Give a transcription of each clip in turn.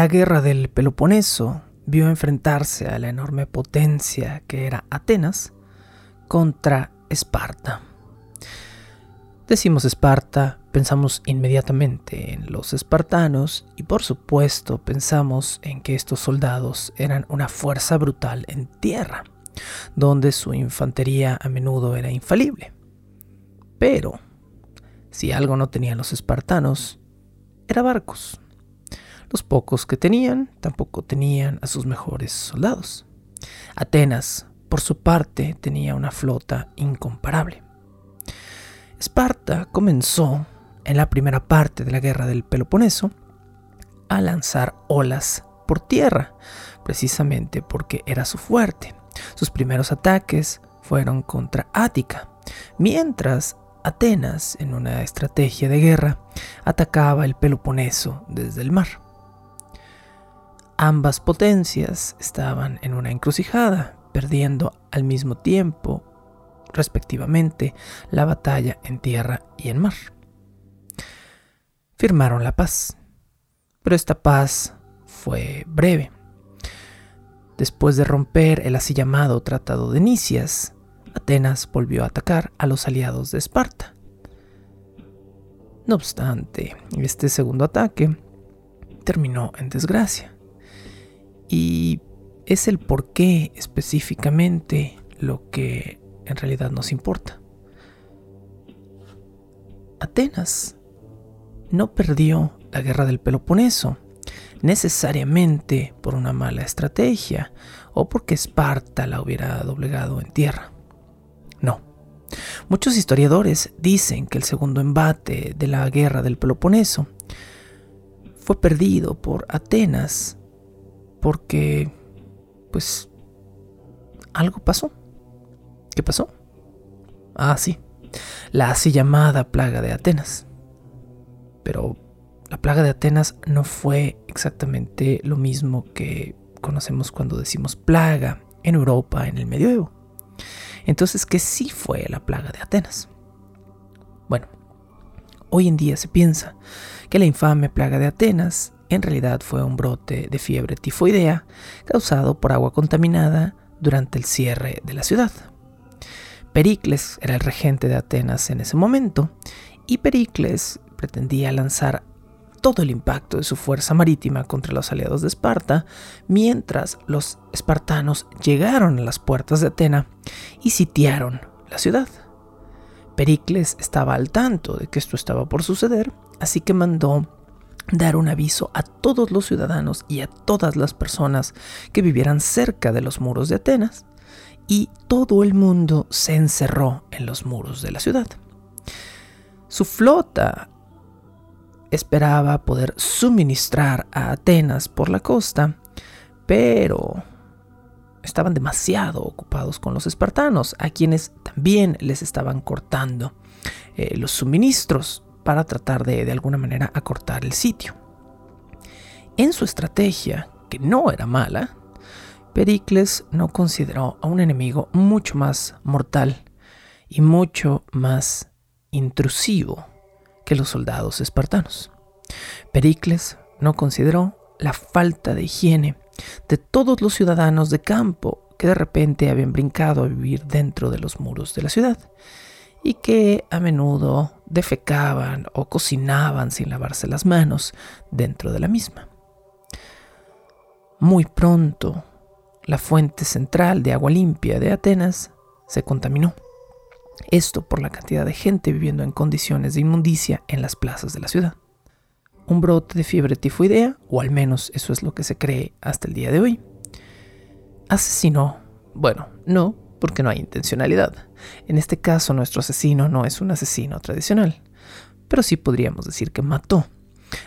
La guerra del Peloponeso vio enfrentarse a la enorme potencia que era Atenas contra Esparta. Decimos Esparta, pensamos inmediatamente en los espartanos y por supuesto pensamos en que estos soldados eran una fuerza brutal en tierra, donde su infantería a menudo era infalible. Pero, si algo no tenían los espartanos, era barcos. Los pocos que tenían tampoco tenían a sus mejores soldados. Atenas, por su parte, tenía una flota incomparable. Esparta comenzó, en la primera parte de la guerra del Peloponeso, a lanzar olas por tierra, precisamente porque era su fuerte. Sus primeros ataques fueron contra Ática, mientras Atenas, en una estrategia de guerra, atacaba el Peloponeso desde el mar. Ambas potencias estaban en una encrucijada, perdiendo al mismo tiempo, respectivamente, la batalla en tierra y en mar. Firmaron la paz, pero esta paz fue breve. Después de romper el así llamado Tratado de Nicias, Atenas volvió a atacar a los aliados de Esparta. No obstante, este segundo ataque terminó en desgracia. Y es el por qué específicamente lo que en realidad nos importa. Atenas no perdió la guerra del Peloponeso necesariamente por una mala estrategia o porque Esparta la hubiera doblegado en tierra. No. Muchos historiadores dicen que el segundo embate de la guerra del Peloponeso fue perdido por Atenas porque, pues, algo pasó. ¿Qué pasó? Ah, sí, la así llamada plaga de Atenas. Pero la plaga de Atenas no fue exactamente lo mismo que conocemos cuando decimos plaga en Europa en el medioevo. Entonces, ¿qué sí fue la plaga de Atenas? Bueno, hoy en día se piensa que la infame plaga de Atenas en realidad fue un brote de fiebre tifoidea causado por agua contaminada durante el cierre de la ciudad. Pericles era el regente de Atenas en ese momento y Pericles pretendía lanzar todo el impacto de su fuerza marítima contra los aliados de Esparta, mientras los espartanos llegaron a las puertas de Atena y sitiaron la ciudad. Pericles estaba al tanto de que esto estaba por suceder, así que mandó dar un aviso a todos los ciudadanos y a todas las personas que vivieran cerca de los muros de Atenas, y todo el mundo se encerró en los muros de la ciudad. Su flota esperaba poder suministrar a Atenas por la costa, pero estaban demasiado ocupados con los espartanos, a quienes también les estaban cortando eh, los suministros para tratar de de alguna manera acortar el sitio. En su estrategia, que no era mala, Pericles no consideró a un enemigo mucho más mortal y mucho más intrusivo que los soldados espartanos. Pericles no consideró la falta de higiene de todos los ciudadanos de campo que de repente habían brincado a vivir dentro de los muros de la ciudad y que a menudo defecaban o cocinaban sin lavarse las manos dentro de la misma. Muy pronto, la fuente central de agua limpia de Atenas se contaminó. Esto por la cantidad de gente viviendo en condiciones de inmundicia en las plazas de la ciudad. Un brote de fiebre tifoidea, o al menos eso es lo que se cree hasta el día de hoy, asesinó, bueno, no, porque no hay intencionalidad. En este caso, nuestro asesino no es un asesino tradicional, pero sí podríamos decir que mató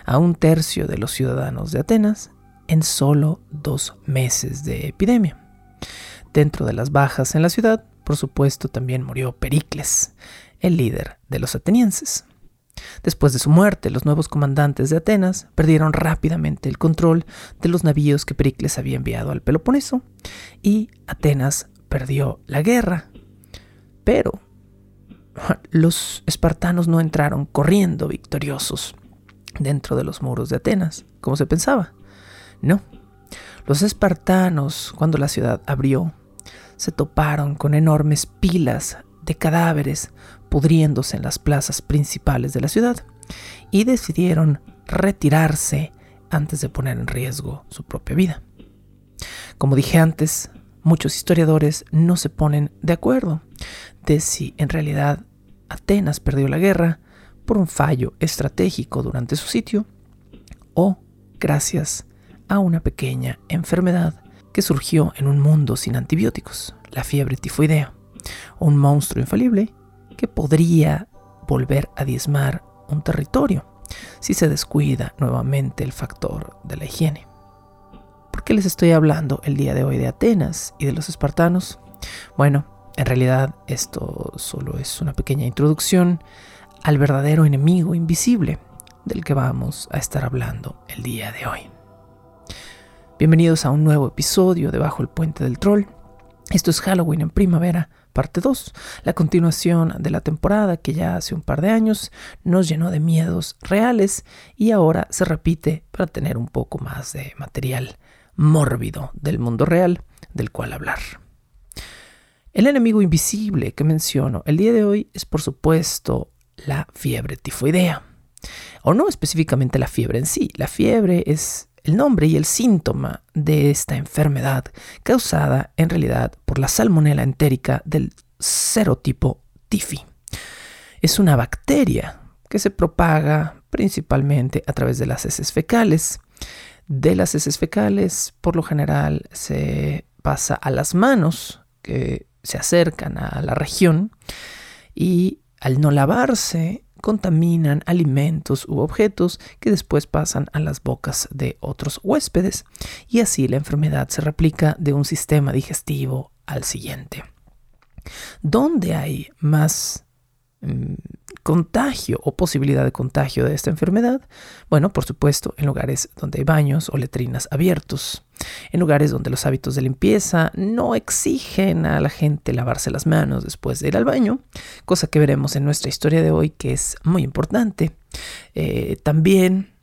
a un tercio de los ciudadanos de Atenas en solo dos meses de epidemia. Dentro de las bajas en la ciudad, por supuesto, también murió Pericles, el líder de los atenienses. Después de su muerte, los nuevos comandantes de Atenas perdieron rápidamente el control de los navíos que Pericles había enviado al Peloponeso y Atenas perdió la guerra. Pero los espartanos no entraron corriendo victoriosos dentro de los muros de Atenas, como se pensaba. No. Los espartanos, cuando la ciudad abrió, se toparon con enormes pilas de cadáveres pudriéndose en las plazas principales de la ciudad y decidieron retirarse antes de poner en riesgo su propia vida. Como dije antes, muchos historiadores no se ponen de acuerdo de si en realidad Atenas perdió la guerra por un fallo estratégico durante su sitio o gracias a una pequeña enfermedad que surgió en un mundo sin antibióticos, la fiebre tifoidea, un monstruo infalible que podría volver a diezmar un territorio si se descuida nuevamente el factor de la higiene. ¿Por qué les estoy hablando el día de hoy de Atenas y de los espartanos? Bueno, en realidad esto solo es una pequeña introducción al verdadero enemigo invisible del que vamos a estar hablando el día de hoy. Bienvenidos a un nuevo episodio de Bajo el Puente del Troll. Esto es Halloween en primavera, parte 2, la continuación de la temporada que ya hace un par de años nos llenó de miedos reales y ahora se repite para tener un poco más de material mórbido del mundo real del cual hablar. El enemigo invisible que menciono el día de hoy es por supuesto la fiebre tifoidea. O no específicamente la fiebre en sí, la fiebre es el nombre y el síntoma de esta enfermedad causada en realidad por la salmonela entérica del serotipo tifi. Es una bacteria que se propaga principalmente a través de las heces fecales. De las heces fecales, por lo general, se pasa a las manos que se acercan a la región y al no lavarse contaminan alimentos u objetos que después pasan a las bocas de otros huéspedes y así la enfermedad se replica de un sistema digestivo al siguiente. ¿Dónde hay más Mm, contagio o posibilidad de contagio de esta enfermedad? Bueno, por supuesto, en lugares donde hay baños o letrinas abiertos, en lugares donde los hábitos de limpieza no exigen a la gente lavarse las manos después de ir al baño, cosa que veremos en nuestra historia de hoy que es muy importante. Eh, también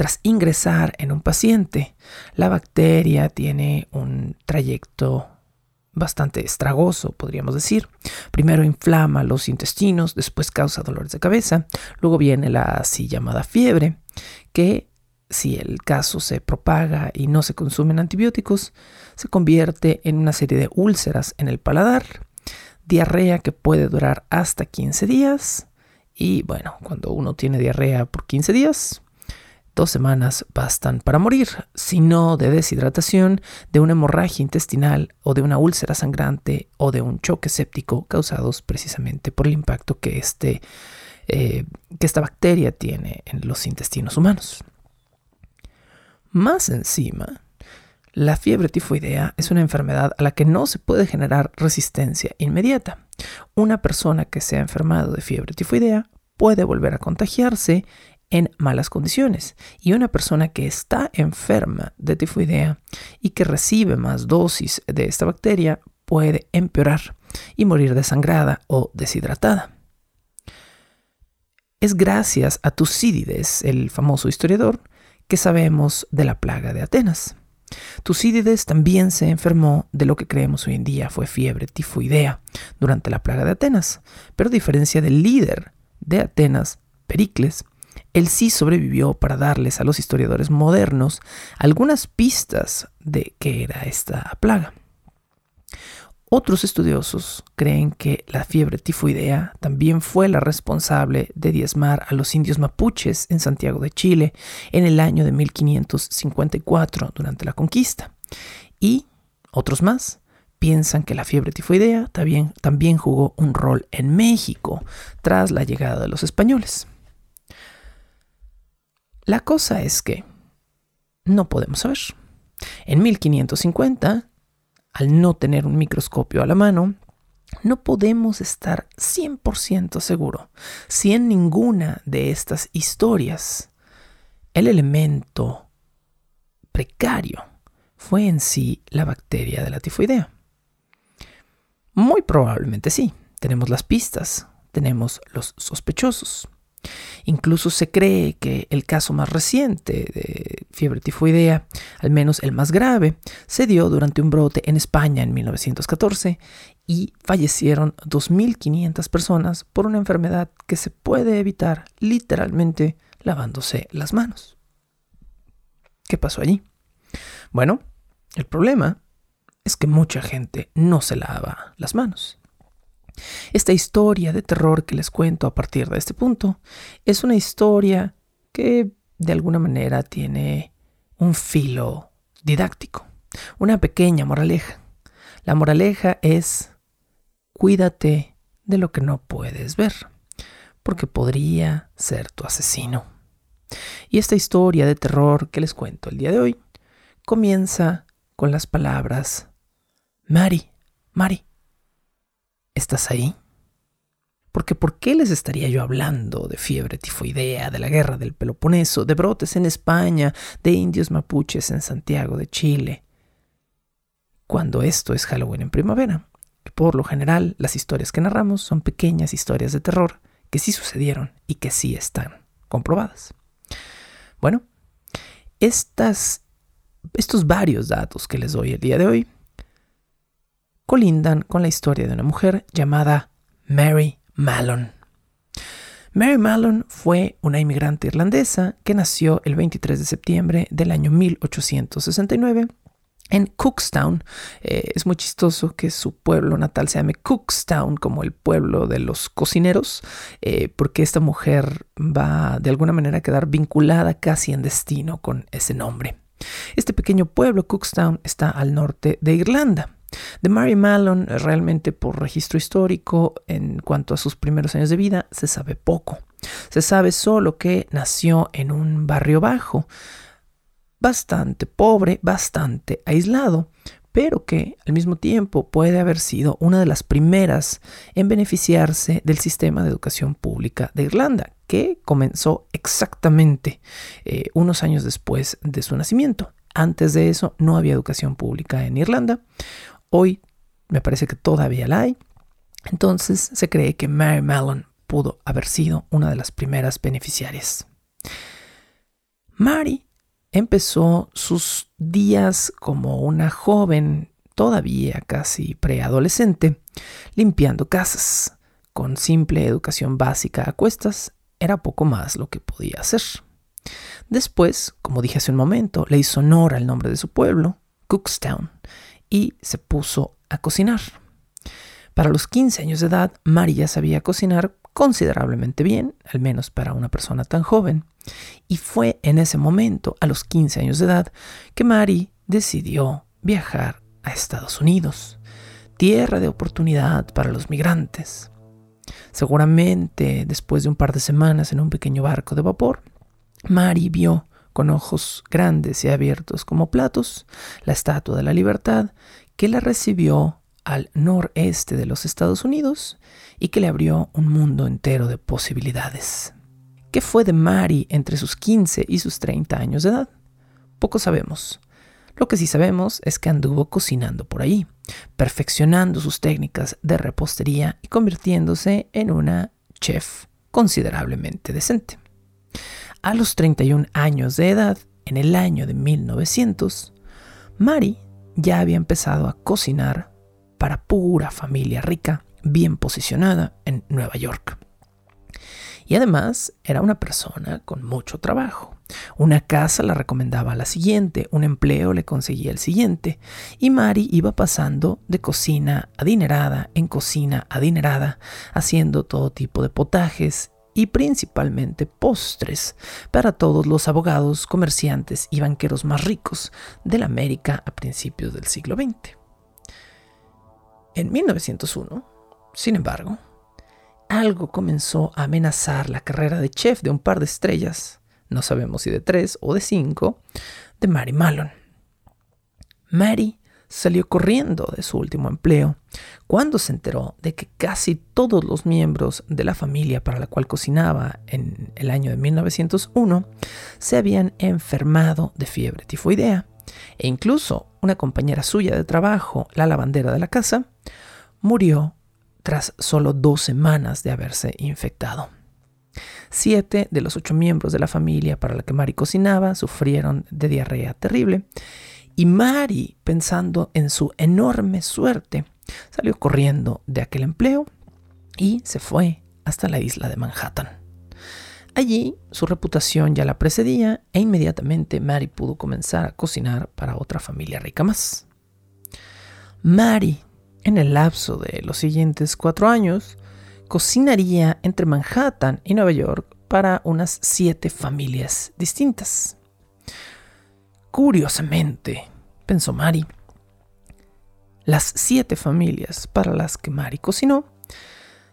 tras ingresar en un paciente, la bacteria tiene un trayecto bastante estragoso, podríamos decir. Primero inflama los intestinos, después causa dolores de cabeza, luego viene la así llamada fiebre, que si el caso se propaga y no se consumen antibióticos, se convierte en una serie de úlceras en el paladar, diarrea que puede durar hasta 15 días, y bueno, cuando uno tiene diarrea por 15 días, Dos semanas bastan para morir, sino de deshidratación, de una hemorragia intestinal o de una úlcera sangrante o de un choque séptico causados precisamente por el impacto que, este, eh, que esta bacteria tiene en los intestinos humanos. Más encima, la fiebre tifoidea es una enfermedad a la que no se puede generar resistencia inmediata. Una persona que se ha enfermado de fiebre tifoidea puede volver a contagiarse en malas condiciones y una persona que está enferma de tifoidea y que recibe más dosis de esta bacteria puede empeorar y morir desangrada o deshidratada. Es gracias a Tucídides, el famoso historiador, que sabemos de la plaga de Atenas. Tucídides también se enfermó de lo que creemos hoy en día fue fiebre tifoidea durante la plaga de Atenas, pero a diferencia del líder de Atenas, Pericles, él sí sobrevivió para darles a los historiadores modernos algunas pistas de qué era esta plaga. Otros estudiosos creen que la fiebre tifoidea también fue la responsable de diezmar a los indios mapuches en Santiago de Chile en el año de 1554 durante la conquista. Y otros más piensan que la fiebre tifoidea también, también jugó un rol en México tras la llegada de los españoles. La cosa es que no podemos saber. En 1550, al no tener un microscopio a la mano, no podemos estar 100% seguro si en ninguna de estas historias el elemento precario fue en sí la bacteria de la tifoidea. Muy probablemente sí. Tenemos las pistas, tenemos los sospechosos. Incluso se cree que el caso más reciente de fiebre tifoidea, al menos el más grave, se dio durante un brote en España en 1914 y fallecieron 2.500 personas por una enfermedad que se puede evitar literalmente lavándose las manos. ¿Qué pasó allí? Bueno, el problema es que mucha gente no se lava las manos. Esta historia de terror que les cuento a partir de este punto es una historia que de alguna manera tiene un filo didáctico, una pequeña moraleja. La moraleja es cuídate de lo que no puedes ver, porque podría ser tu asesino. Y esta historia de terror que les cuento el día de hoy comienza con las palabras, Mari, Mari, ¿estás ahí? Porque ¿por qué les estaría yo hablando de fiebre tifoidea, de la guerra del Peloponeso, de brotes en España, de indios mapuches en Santiago de Chile? Cuando esto es Halloween en primavera. Por lo general, las historias que narramos son pequeñas historias de terror que sí sucedieron y que sí están comprobadas. Bueno, estas, estos varios datos que les doy el día de hoy colindan con la historia de una mujer llamada Mary Mallon. Mary Mallon fue una inmigrante irlandesa que nació el 23 de septiembre del año 1869 en Cookstown. Eh, es muy chistoso que su pueblo natal se llame Cookstown, como el pueblo de los cocineros, eh, porque esta mujer va de alguna manera a quedar vinculada casi en destino con ese nombre. Este pequeño pueblo, Cookstown, está al norte de Irlanda. De Mary Mallon, realmente por registro histórico, en cuanto a sus primeros años de vida, se sabe poco. Se sabe solo que nació en un barrio bajo, bastante pobre, bastante aislado, pero que al mismo tiempo puede haber sido una de las primeras en beneficiarse del sistema de educación pública de Irlanda, que comenzó exactamente eh, unos años después de su nacimiento. Antes de eso no había educación pública en Irlanda. Hoy me parece que todavía la hay. Entonces se cree que Mary Mallon pudo haber sido una de las primeras beneficiarias. Mary empezó sus días como una joven, todavía casi preadolescente, limpiando casas. Con simple educación básica a cuestas, era poco más lo que podía hacer. Después, como dije hace un momento, le hizo honor al nombre de su pueblo, Cookstown, y se puso a cocinar. Para los 15 años de edad, María sabía cocinar considerablemente bien, al menos para una persona tan joven, y fue en ese momento, a los 15 años de edad, que Mary decidió viajar a Estados Unidos, tierra de oportunidad para los migrantes. Seguramente, después de un par de semanas en un pequeño barco de vapor, Mary vio con ojos grandes y abiertos como platos la Estatua de la Libertad que la recibió al noreste de los Estados Unidos y que le abrió un mundo entero de posibilidades. ¿Qué fue de Mary entre sus 15 y sus 30 años de edad? Poco sabemos. Lo que sí sabemos es que anduvo cocinando por ahí, perfeccionando sus técnicas de repostería y convirtiéndose en una chef considerablemente decente. A los 31 años de edad, en el año de 1900, Mary ya había empezado a cocinar para pura familia rica, bien posicionada en Nueva York. Y además era una persona con mucho trabajo. Una casa la recomendaba a la siguiente, un empleo le conseguía el siguiente, y Mari iba pasando de cocina adinerada en cocina adinerada, haciendo todo tipo de potajes y principalmente postres para todos los abogados, comerciantes y banqueros más ricos de la América a principios del siglo XX. En 1901, sin embargo, algo comenzó a amenazar la carrera de chef de un par de estrellas, no sabemos si de tres o de cinco, de Mary Mallon. Mary salió corriendo de su último empleo cuando se enteró de que casi todos los miembros de la familia para la cual cocinaba en el año de 1901 se habían enfermado de fiebre tifoidea e incluso una compañera suya de trabajo, la lavandera de la casa, murió tras solo dos semanas de haberse infectado. Siete de los ocho miembros de la familia para la que Mari cocinaba sufrieron de diarrea terrible y Mari, pensando en su enorme suerte, salió corriendo de aquel empleo y se fue hasta la isla de Manhattan. Allí su reputación ya la precedía e inmediatamente Mary pudo comenzar a cocinar para otra familia rica más. Mary, en el lapso de los siguientes cuatro años, cocinaría entre Manhattan y Nueva York para unas siete familias distintas. Curiosamente, pensó Mary, las siete familias para las que Mary cocinó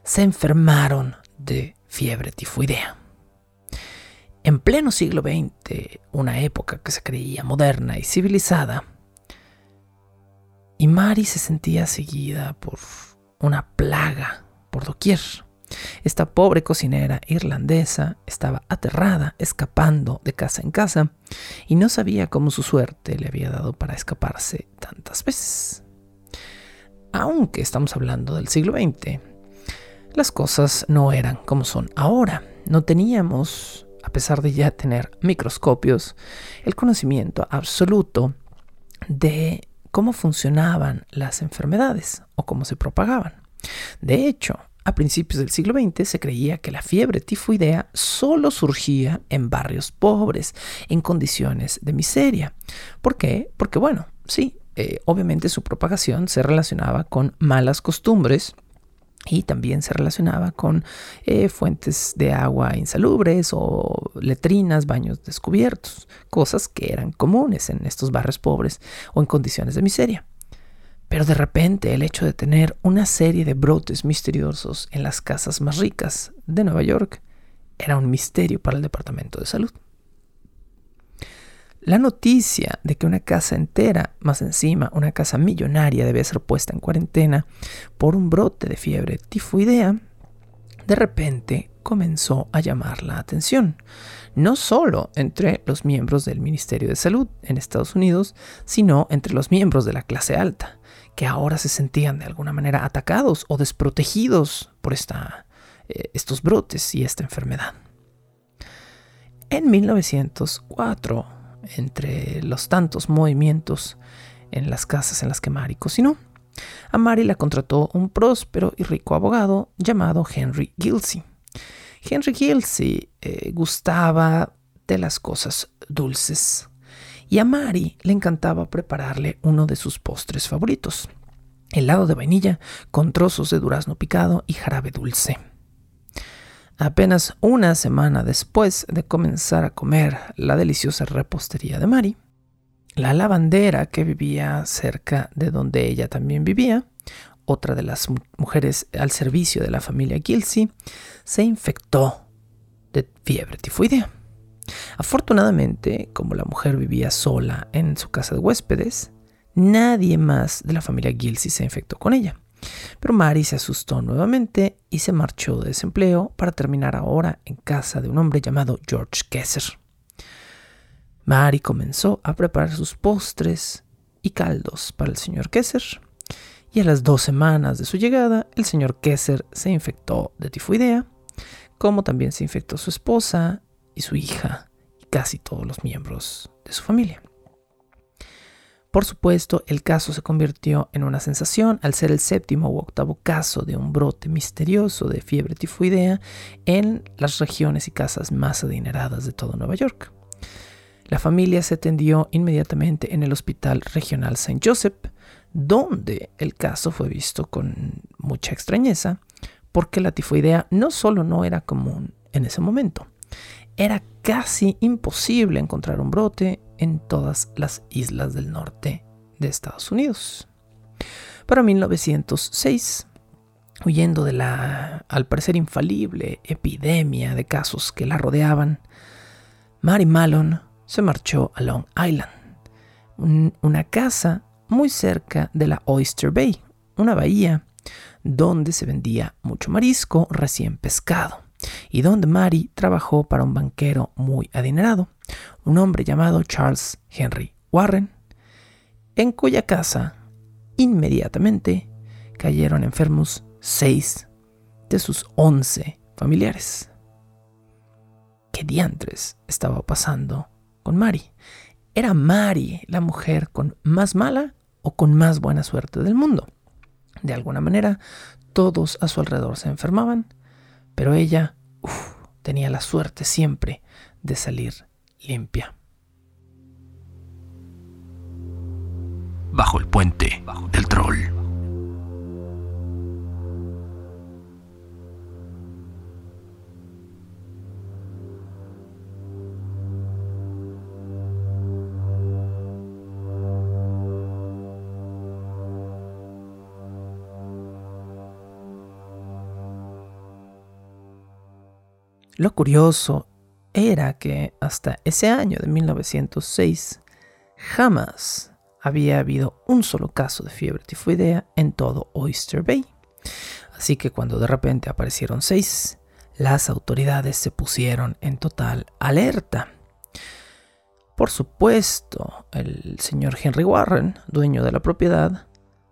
se enfermaron de fiebre tifoidea. En pleno siglo XX, una época que se creía moderna y civilizada, y Mary se sentía seguida por una plaga por doquier. Esta pobre cocinera irlandesa estaba aterrada, escapando de casa en casa, y no sabía cómo su suerte le había dado para escaparse tantas veces. Aunque estamos hablando del siglo XX, las cosas no eran como son ahora. No teníamos a pesar de ya tener microscopios, el conocimiento absoluto de cómo funcionaban las enfermedades o cómo se propagaban. De hecho, a principios del siglo XX se creía que la fiebre tifoidea solo surgía en barrios pobres, en condiciones de miseria. ¿Por qué? Porque, bueno, sí, eh, obviamente su propagación se relacionaba con malas costumbres, y también se relacionaba con eh, fuentes de agua insalubres o letrinas, baños descubiertos, cosas que eran comunes en estos barrios pobres o en condiciones de miseria. Pero de repente el hecho de tener una serie de brotes misteriosos en las casas más ricas de Nueva York era un misterio para el Departamento de Salud. La noticia de que una casa entera, más encima una casa millonaria, debía ser puesta en cuarentena por un brote de fiebre tifoidea, de repente comenzó a llamar la atención, no solo entre los miembros del Ministerio de Salud en Estados Unidos, sino entre los miembros de la clase alta, que ahora se sentían de alguna manera atacados o desprotegidos por esta, eh, estos brotes y esta enfermedad. En 1904, entre los tantos movimientos en las casas en las que Mary cocinó. A Mary la contrató un próspero y rico abogado llamado Henry Gilsey. Henry Gilsey eh, gustaba de las cosas dulces y a Mary le encantaba prepararle uno de sus postres favoritos, helado de vainilla con trozos de durazno picado y jarabe dulce. Apenas una semana después de comenzar a comer la deliciosa repostería de Mari, la lavandera que vivía cerca de donde ella también vivía, otra de las mujeres al servicio de la familia Gilsey, se infectó de fiebre tifoidea. Afortunadamente, como la mujer vivía sola en su casa de huéspedes, nadie más de la familia Gilsey se infectó con ella. Pero Mary se asustó nuevamente y se marchó de desempleo para terminar ahora en casa de un hombre llamado George Kessler. Mary comenzó a preparar sus postres y caldos para el señor Kessler y a las dos semanas de su llegada el señor Kessler se infectó de tifoidea, como también se infectó su esposa y su hija y casi todos los miembros de su familia. Por supuesto, el caso se convirtió en una sensación al ser el séptimo u octavo caso de un brote misterioso de fiebre tifoidea en las regiones y casas más adineradas de todo Nueva York. La familia se atendió inmediatamente en el Hospital Regional St. Joseph, donde el caso fue visto con mucha extrañeza, porque la tifoidea no solo no era común en ese momento, era casi imposible encontrar un brote en todas las islas del norte de Estados Unidos. Para 1906, huyendo de la, al parecer infalible, epidemia de casos que la rodeaban, Mary Malone se marchó a Long Island, una casa muy cerca de la Oyster Bay, una bahía donde se vendía mucho marisco recién pescado y donde Mary trabajó para un banquero muy adinerado, un hombre llamado Charles Henry Warren, en cuya casa inmediatamente cayeron enfermos seis de sus once familiares. ¿Qué diantres estaba pasando con Mary? ¿Era Mary la mujer con más mala o con más buena suerte del mundo? De alguna manera, todos a su alrededor se enfermaban, pero ella tenía la suerte siempre de salir limpia. Bajo el puente del troll. Lo curioso era que hasta ese año de 1906 jamás había habido un solo caso de fiebre tifoidea en todo Oyster Bay. Así que cuando de repente aparecieron seis, las autoridades se pusieron en total alerta. Por supuesto, el señor Henry Warren, dueño de la propiedad,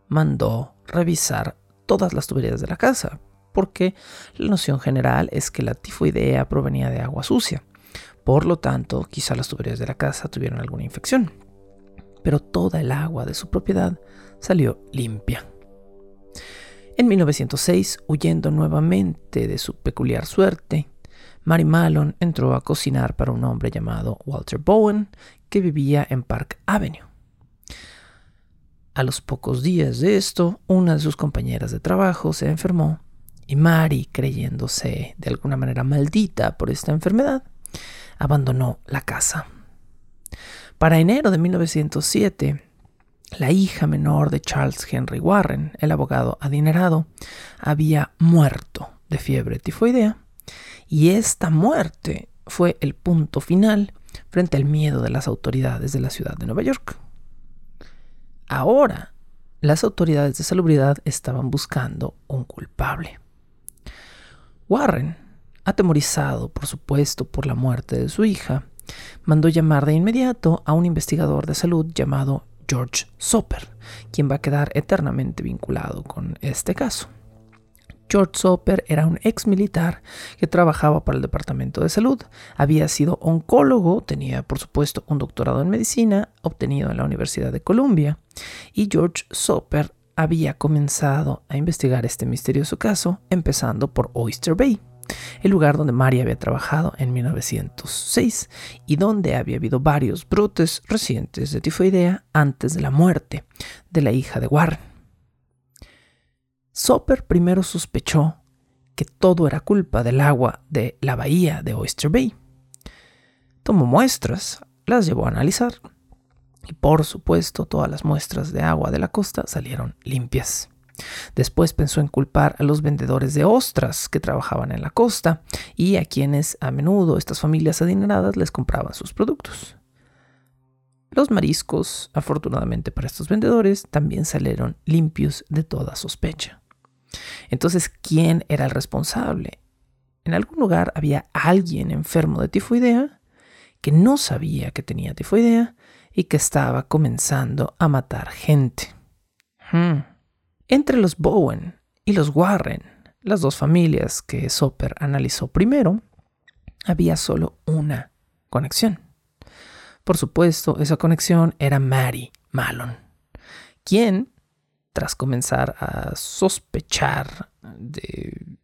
mandó revisar todas las tuberías de la casa, porque la noción general es que la tifoidea provenía de agua sucia. Por lo tanto, quizá las tuberías de la casa tuvieron alguna infección. Pero toda el agua de su propiedad salió limpia. En 1906, huyendo nuevamente de su peculiar suerte, Mary Malone entró a cocinar para un hombre llamado Walter Bowen, que vivía en Park Avenue. A los pocos días de esto, una de sus compañeras de trabajo se enfermó y Mary, creyéndose de alguna manera maldita por esta enfermedad, abandonó la casa. Para enero de 1907, la hija menor de Charles Henry Warren, el abogado adinerado, había muerto de fiebre tifoidea y esta muerte fue el punto final frente al miedo de las autoridades de la ciudad de Nueva York. Ahora, las autoridades de salubridad estaban buscando un culpable. Warren, atemorizado por supuesto por la muerte de su hija, mandó llamar de inmediato a un investigador de salud llamado George Soper, quien va a quedar eternamente vinculado con este caso. George Soper era un ex militar que trabajaba para el Departamento de Salud, había sido oncólogo, tenía por supuesto un doctorado en medicina obtenido en la Universidad de Columbia, y George Soper había comenzado a investigar este misterioso caso, empezando por Oyster Bay, el lugar donde Mary había trabajado en 1906 y donde había habido varios brotes recientes de tifoidea antes de la muerte de la hija de Warren. Soper primero sospechó que todo era culpa del agua de la bahía de Oyster Bay. Tomó muestras, las llevó a analizar y por supuesto, todas las muestras de agua de la costa salieron limpias. Después pensó en culpar a los vendedores de ostras que trabajaban en la costa y a quienes a menudo estas familias adineradas les compraban sus productos. Los mariscos, afortunadamente para estos vendedores, también salieron limpios de toda sospecha. Entonces, ¿quién era el responsable? En algún lugar había alguien enfermo de tifoidea que no sabía que tenía tifoidea y que estaba comenzando a matar gente. Hmm. Entre los Bowen y los Warren, las dos familias que Soper analizó primero, había solo una conexión. Por supuesto, esa conexión era Mary Malone, quien, tras comenzar a sospechar de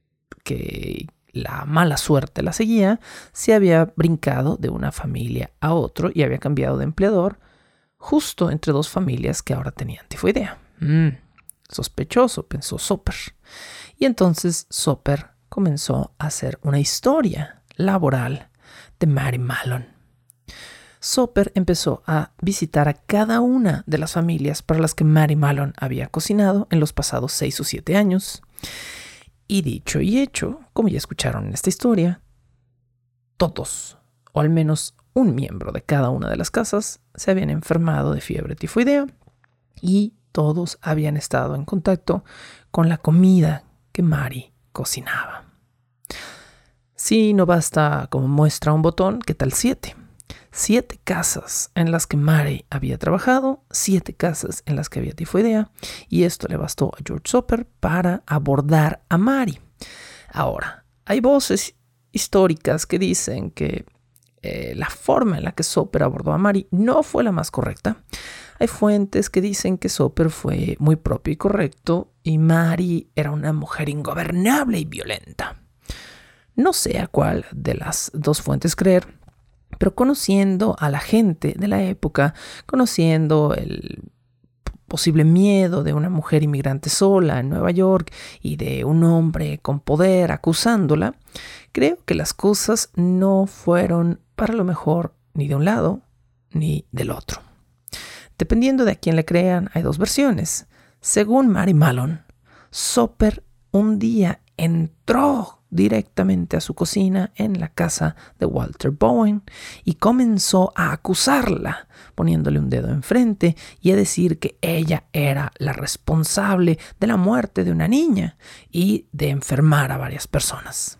que la mala suerte la seguía, se había brincado de una familia a otro y había cambiado de empleador justo entre dos familias que ahora tenían tifoidea. Mm, sospechoso, pensó Soper. Y entonces Soper comenzó a hacer una historia laboral de Mary Malone. Soper empezó a visitar a cada una de las familias para las que Mary Malone había cocinado en los pasados seis o siete años. Y dicho y hecho, como ya escucharon en esta historia, todos, o al menos un miembro de cada una de las casas, se habían enfermado de fiebre tifoidea y todos habían estado en contacto con la comida que Mary cocinaba. Si no basta como muestra un botón, ¿qué tal siete? Siete casas en las que Mary había trabajado, siete casas en las que había tifoidea, y esto le bastó a George Soper para abordar a Mary. Ahora, hay voces históricas que dicen que eh, la forma en la que Soper abordó a Mary no fue la más correcta. Hay fuentes que dicen que Soper fue muy propio y correcto y Mary era una mujer ingobernable y violenta. No sé a cuál de las dos fuentes creer, pero conociendo a la gente de la época, conociendo el posible miedo de una mujer inmigrante sola en Nueva York y de un hombre con poder acusándola, creo que las cosas no fueron para lo mejor ni de un lado ni del otro. Dependiendo de a quién le crean, hay dos versiones. Según Mary Malone, Soper un día entró directamente a su cocina en la casa de Walter Bowen y comenzó a acusarla, poniéndole un dedo enfrente y a decir que ella era la responsable de la muerte de una niña y de enfermar a varias personas.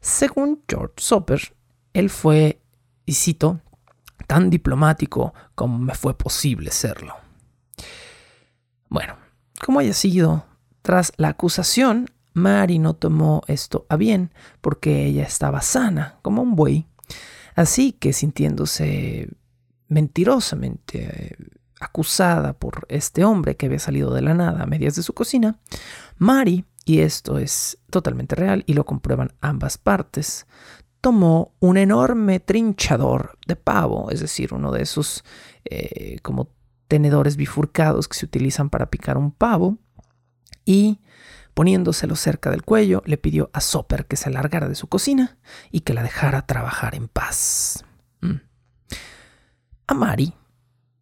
Según George Soper, él fue, y cito, tan diplomático como me fue posible serlo. Bueno, como haya sido, tras la acusación, Mary no tomó esto a bien porque ella estaba sana como un buey. Así que sintiéndose mentirosamente eh, acusada por este hombre que había salido de la nada a medias de su cocina, Mary, y esto es totalmente real y lo comprueban ambas partes, tomó un enorme trinchador de pavo, es decir, uno de esos eh, como tenedores bifurcados que se utilizan para picar un pavo, y Poniéndoselo cerca del cuello, le pidió a Soper que se largara de su cocina y que la dejara trabajar en paz. Mm. A Mari,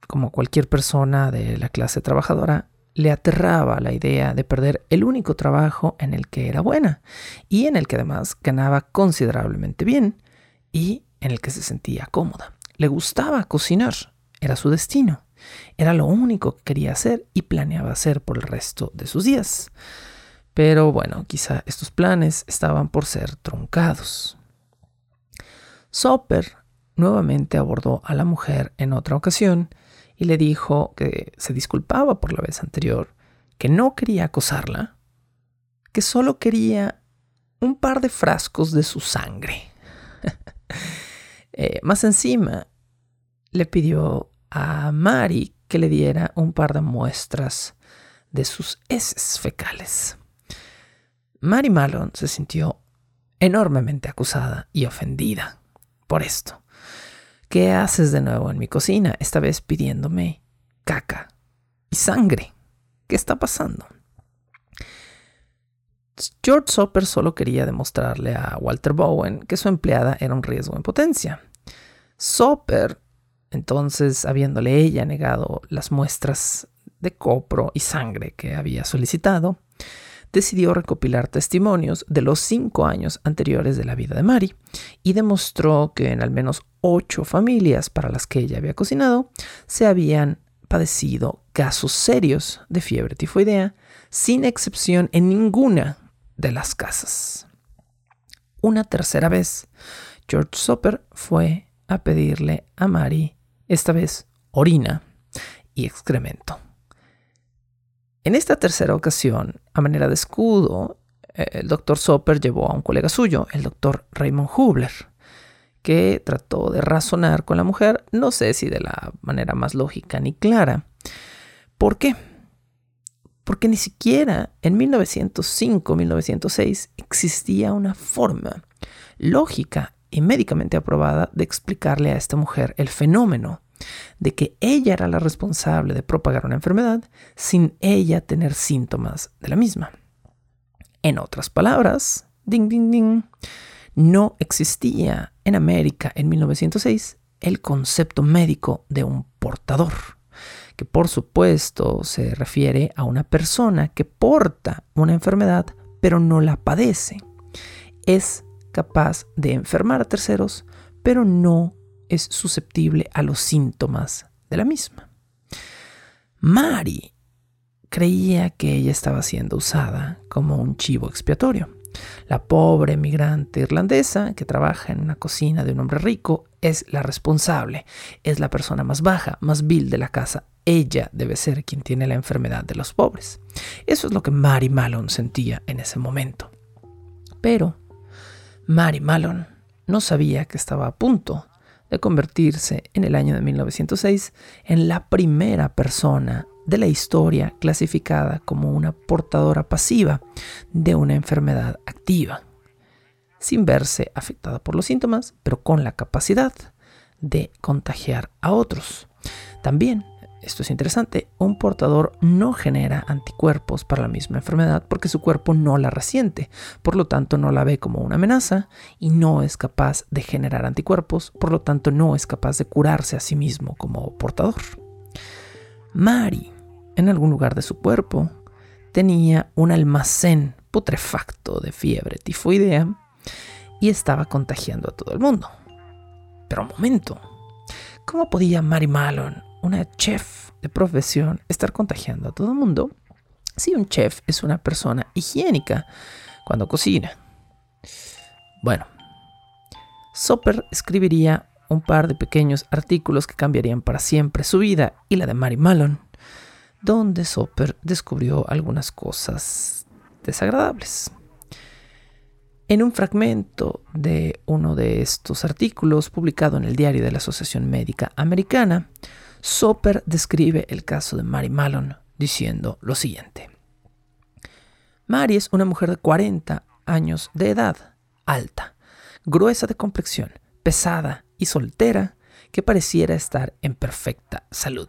como cualquier persona de la clase trabajadora, le aterraba la idea de perder el único trabajo en el que era buena y en el que además ganaba considerablemente bien y en el que se sentía cómoda. Le gustaba cocinar, era su destino, era lo único que quería hacer y planeaba hacer por el resto de sus días. Pero bueno, quizá estos planes estaban por ser truncados. Soper nuevamente abordó a la mujer en otra ocasión y le dijo que se disculpaba por la vez anterior, que no quería acosarla, que solo quería un par de frascos de su sangre. Eh, más encima, le pidió a Mari que le diera un par de muestras de sus heces fecales. Mary Malone se sintió enormemente acusada y ofendida por esto. ¿Qué haces de nuevo en mi cocina? Esta vez pidiéndome caca y sangre. ¿Qué está pasando? George Soper solo quería demostrarle a Walter Bowen que su empleada era un riesgo en potencia. Soper, entonces, habiéndole ella negado las muestras de copro y sangre que había solicitado, decidió recopilar testimonios de los cinco años anteriores de la vida de Mary y demostró que en al menos ocho familias para las que ella había cocinado se habían padecido casos serios de fiebre tifoidea, sin excepción en ninguna de las casas. Una tercera vez, George Soper fue a pedirle a Mary, esta vez orina y excremento. En esta tercera ocasión, a manera de escudo, eh, el doctor Soper llevó a un colega suyo, el doctor Raymond Hubler, que trató de razonar con la mujer, no sé si de la manera más lógica ni clara. ¿Por qué? Porque ni siquiera en 1905-1906 existía una forma lógica y médicamente aprobada de explicarle a esta mujer el fenómeno de que ella era la responsable de propagar una enfermedad sin ella tener síntomas de la misma. En otras palabras, ding, ding, ding, no existía en América en 1906 el concepto médico de un portador, que por supuesto se refiere a una persona que porta una enfermedad pero no la padece. Es capaz de enfermar a terceros, pero no es susceptible a los síntomas de la misma. Mari creía que ella estaba siendo usada como un chivo expiatorio. La pobre migrante irlandesa que trabaja en una cocina de un hombre rico es la responsable, es la persona más baja, más vil de la casa. Ella debe ser quien tiene la enfermedad de los pobres. Eso es lo que Mary Malone sentía en ese momento. Pero Mary Malone no sabía que estaba a punto de convertirse en el año de 1906 en la primera persona de la historia clasificada como una portadora pasiva de una enfermedad activa, sin verse afectada por los síntomas, pero con la capacidad de contagiar a otros. También, esto es interesante, un portador no genera anticuerpos para la misma enfermedad porque su cuerpo no la resiente, por lo tanto no la ve como una amenaza y no es capaz de generar anticuerpos, por lo tanto no es capaz de curarse a sí mismo como portador. Mari en algún lugar de su cuerpo, tenía un almacén putrefacto de fiebre tifoidea y estaba contagiando a todo el mundo. Pero un momento, ¿cómo podía Mary Malone, una chef de profesión, estar contagiando a todo el mundo si un chef es una persona higiénica cuando cocina? Bueno, Soper escribiría un par de pequeños artículos que cambiarían para siempre su vida y la de Mary Malone donde Soper descubrió algunas cosas desagradables. En un fragmento de uno de estos artículos publicado en el diario de la Asociación Médica Americana, Soper describe el caso de Mary Malone diciendo lo siguiente. Mary es una mujer de 40 años de edad, alta, gruesa de complexión, pesada y soltera, que pareciera estar en perfecta salud.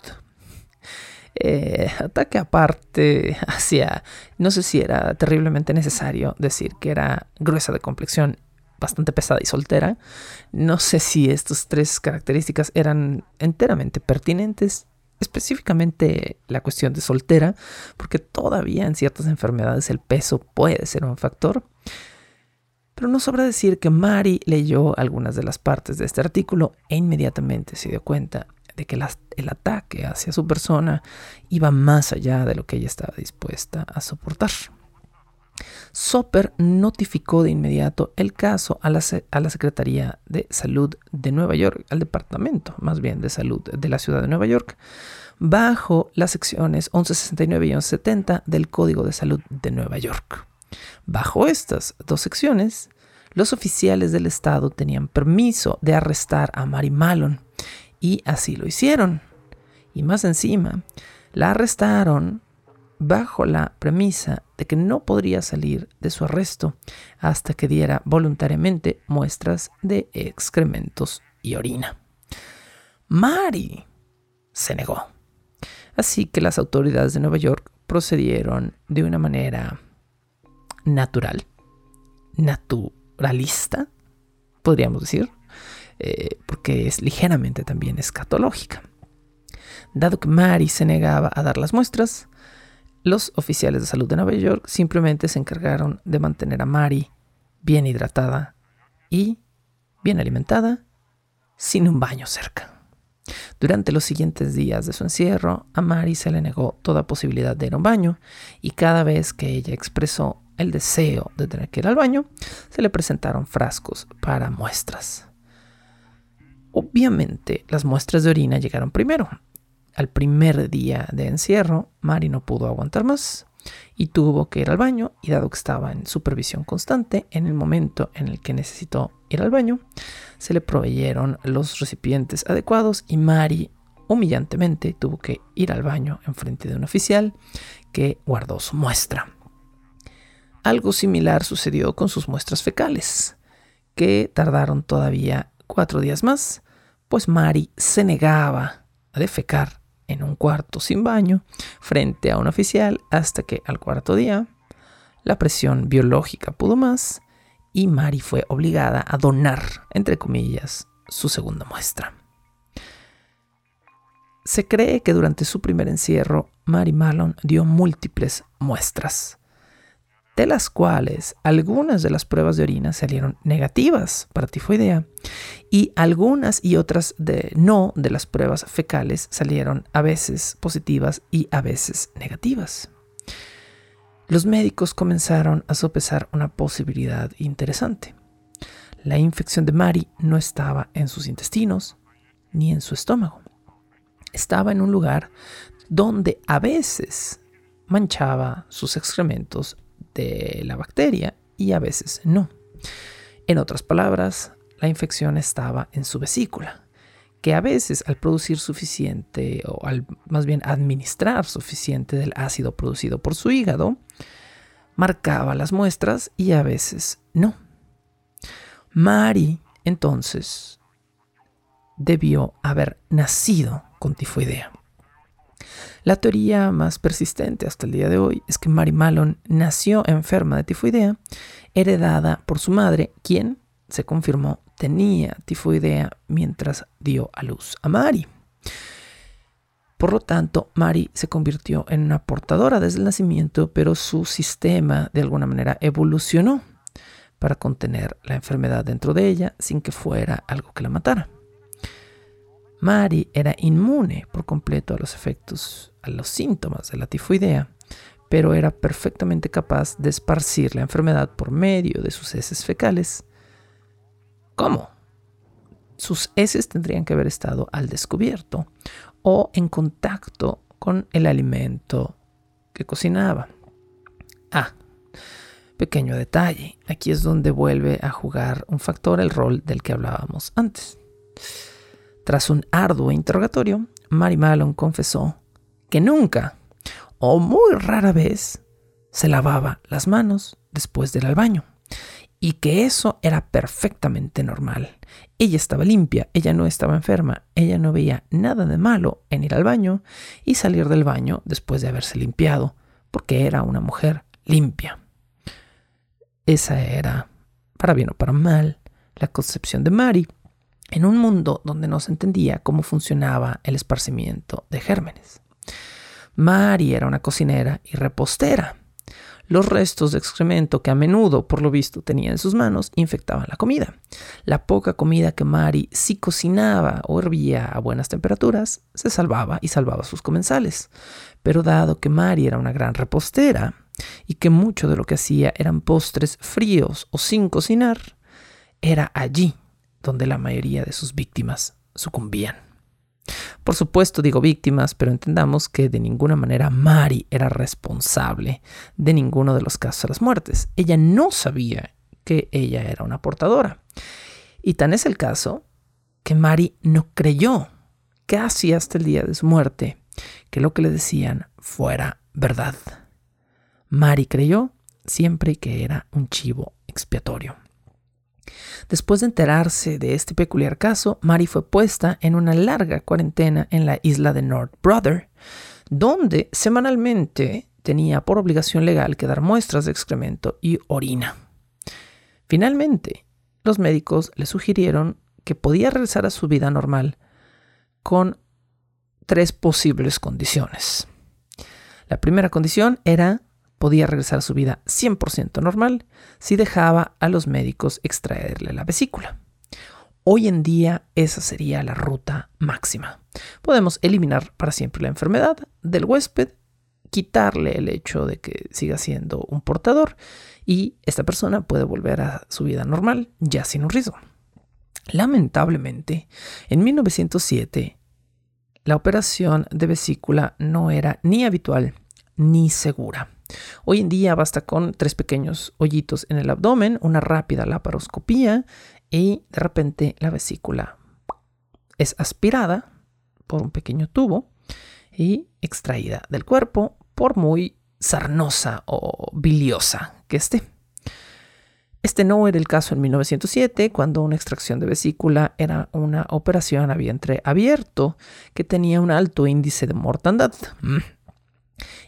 Eh, ataque aparte hacia, no sé si era terriblemente necesario decir que era gruesa de complexión, bastante pesada y soltera. No sé si estas tres características eran enteramente pertinentes, específicamente la cuestión de soltera, porque todavía en ciertas enfermedades el peso puede ser un factor. Pero no sobra decir que Mari leyó algunas de las partes de este artículo e inmediatamente se dio cuenta de que el ataque hacia su persona iba más allá de lo que ella estaba dispuesta a soportar. Soper notificó de inmediato el caso a la, a la, Secretaría de Salud de Nueva York, al Departamento más bien de Salud de la Ciudad de Nueva York, bajo las secciones 1169 y 1170 del Código de Salud de Nueva York. Bajo estas dos secciones, los oficiales del Estado tenían permiso de arrestar a Mary Malone y así lo hicieron. Y más encima, la arrestaron bajo la premisa de que no podría salir de su arresto hasta que diera voluntariamente muestras de excrementos y orina. Mari se negó. Así que las autoridades de Nueva York procedieron de una manera natural, naturalista, podríamos decir, eh, porque es ligeramente también escatológica. Dado que Mary se negaba a dar las muestras, los oficiales de salud de Nueva York simplemente se encargaron de mantener a Mary bien hidratada y bien alimentada, sin un baño cerca. Durante los siguientes días de su encierro, a Mary se le negó toda posibilidad de ir a un baño y cada vez que ella expresó el deseo de tener que ir al baño, se le presentaron frascos para muestras. Obviamente las muestras de orina llegaron primero. Al primer día de encierro, Mari no pudo aguantar más y tuvo que ir al baño y dado que estaba en supervisión constante, en el momento en el que necesitó ir al baño, se le proveyeron los recipientes adecuados y Mari humillantemente tuvo que ir al baño en frente de un oficial que guardó su muestra. Algo similar sucedió con sus muestras fecales, que tardaron todavía cuatro días más pues Mari se negaba a defecar en un cuarto sin baño frente a un oficial hasta que al cuarto día la presión biológica pudo más y Mari fue obligada a donar, entre comillas, su segunda muestra. Se cree que durante su primer encierro, Mary Mallon dio múltiples muestras, de las cuales algunas de las pruebas de orina salieron negativas para tifoidea y algunas y otras de no de las pruebas fecales salieron a veces positivas y a veces negativas. Los médicos comenzaron a sopesar una posibilidad interesante. La infección de Mary no estaba en sus intestinos ni en su estómago estaba en un lugar donde a veces manchaba sus excrementos de la bacteria y a veces no. En otras palabras, la infección estaba en su vesícula, que a veces al producir suficiente o al más bien administrar suficiente del ácido producido por su hígado, marcaba las muestras y a veces no. Mari entonces debió haber nacido con tifoidea. La teoría más persistente hasta el día de hoy es que Mary Malone nació enferma de tifoidea, heredada por su madre, quien, se confirmó, tenía tifoidea mientras dio a luz a Mary. Por lo tanto, Mary se convirtió en una portadora desde el nacimiento, pero su sistema de alguna manera evolucionó para contener la enfermedad dentro de ella sin que fuera algo que la matara. Mari era inmune por completo a los efectos, a los síntomas de la tifoidea, pero era perfectamente capaz de esparcir la enfermedad por medio de sus heces fecales. ¿Cómo? Sus heces tendrían que haber estado al descubierto o en contacto con el alimento que cocinaba. Ah, pequeño detalle, aquí es donde vuelve a jugar un factor el rol del que hablábamos antes. Tras un arduo interrogatorio, Mary Malone confesó que nunca, o muy rara vez, se lavaba las manos después de ir al baño y que eso era perfectamente normal. Ella estaba limpia, ella no estaba enferma, ella no veía nada de malo en ir al baño y salir del baño después de haberse limpiado, porque era una mujer limpia. Esa era, para bien o para mal, la concepción de Mary en un mundo donde no se entendía cómo funcionaba el esparcimiento de gérmenes. Mari era una cocinera y repostera. Los restos de excremento que a menudo, por lo visto, tenía en sus manos infectaban la comida. La poca comida que Mari sí cocinaba o hervía a buenas temperaturas se salvaba y salvaba sus comensales. Pero dado que Mari era una gran repostera y que mucho de lo que hacía eran postres fríos o sin cocinar, era allí donde la mayoría de sus víctimas sucumbían. Por supuesto digo víctimas, pero entendamos que de ninguna manera Mari era responsable de ninguno de los casos de las muertes. Ella no sabía que ella era una portadora. Y tan es el caso que Mari no creyó, casi hasta el día de su muerte, que lo que le decían fuera verdad. Mari creyó siempre que era un chivo expiatorio. Después de enterarse de este peculiar caso, Mary fue puesta en una larga cuarentena en la isla de North Brother, donde semanalmente tenía por obligación legal que dar muestras de excremento y orina. Finalmente, los médicos le sugirieron que podía regresar a su vida normal con tres posibles condiciones. La primera condición era podía regresar a su vida 100% normal si dejaba a los médicos extraerle la vesícula. Hoy en día esa sería la ruta máxima. Podemos eliminar para siempre la enfermedad del huésped, quitarle el hecho de que siga siendo un portador y esta persona puede volver a su vida normal ya sin un riesgo. Lamentablemente, en 1907, la operación de vesícula no era ni habitual ni segura. Hoy en día basta con tres pequeños hoyitos en el abdomen, una rápida laparoscopía y de repente la vesícula es aspirada por un pequeño tubo y extraída del cuerpo por muy sarnosa o biliosa que esté. Este no era el caso en 1907, cuando una extracción de vesícula era una operación a vientre abierto que tenía un alto índice de mortandad. Mm.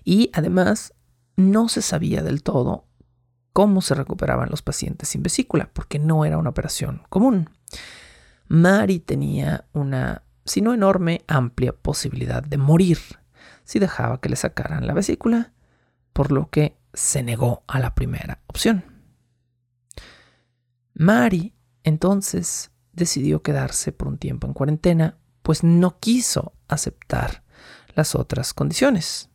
Y además no se sabía del todo cómo se recuperaban los pacientes sin vesícula, porque no era una operación común. Mari tenía una sino enorme, amplia posibilidad de morir si dejaba que le sacaran la vesícula, por lo que se negó a la primera opción. Mari entonces decidió quedarse por un tiempo en cuarentena, pues no quiso aceptar las otras condiciones.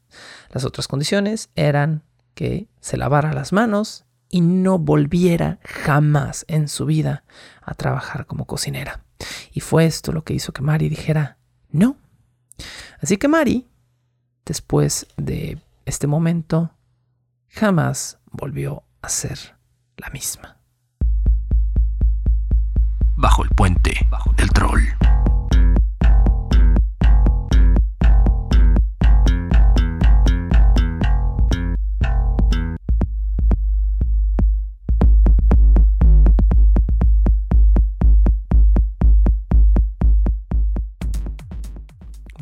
Las otras condiciones eran que se lavara las manos y no volviera jamás en su vida a trabajar como cocinera. Y fue esto lo que hizo que Mari dijera no. Así que Mari, después de este momento, jamás volvió a ser la misma. Bajo el puente del troll.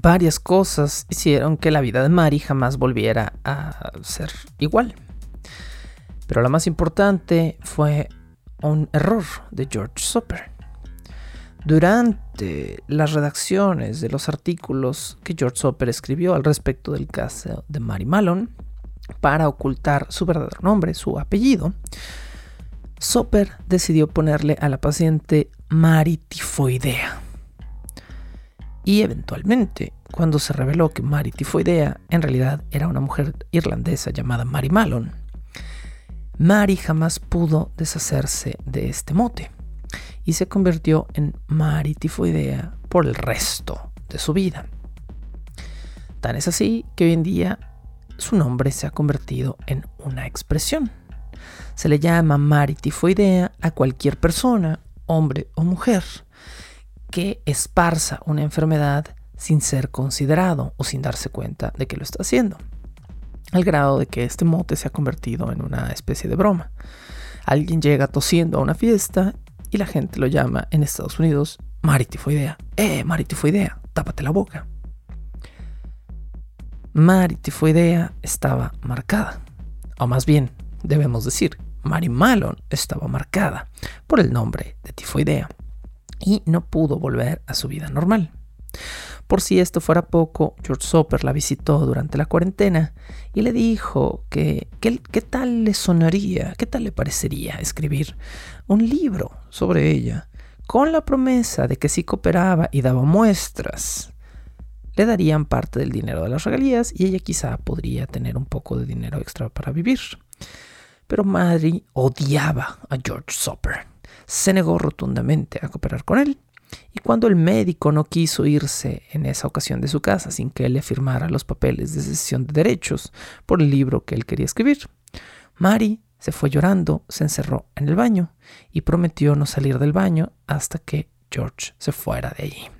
Varias cosas hicieron que la vida de Mary jamás volviera a ser igual. Pero la más importante fue un error de George Soper. Durante las redacciones de los artículos que George Soper escribió al respecto del caso de Mary Malone, para ocultar su verdadero nombre, su apellido, Soper decidió ponerle a la paciente Mary Tifoidea y eventualmente, cuando se reveló que Mary Tifoidea en realidad era una mujer irlandesa llamada Mary Malone, Mary jamás pudo deshacerse de este mote y se convirtió en Mary Tifoidea por el resto de su vida. Tan es así que hoy en día su nombre se ha convertido en una expresión. Se le llama Mary Tifoidea a cualquier persona, hombre o mujer, que esparza una enfermedad sin ser considerado o sin darse cuenta de que lo está haciendo. Al grado de que este mote se ha convertido en una especie de broma. Alguien llega tosiendo a una fiesta y la gente lo llama en Estados Unidos maritifoidea. ¡Eh, maritifoidea! Tápate la boca. Maritifoidea estaba marcada. O más bien, debemos decir, Mary Malon estaba marcada por el nombre de tifoidea y no pudo volver a su vida normal. Por si esto fuera poco, George Soper la visitó durante la cuarentena y le dijo que qué tal le sonaría, qué tal le parecería escribir un libro sobre ella, con la promesa de que si cooperaba y daba muestras, le darían parte del dinero de las regalías y ella quizá podría tener un poco de dinero extra para vivir. Pero Madry odiaba a George Soper se negó rotundamente a cooperar con él. Y cuando el médico no quiso irse en esa ocasión de su casa sin que él le firmara los papeles de cesión de derechos por el libro que él quería escribir, Mary se fue llorando, se encerró en el baño y prometió no salir del baño hasta que George se fuera de allí.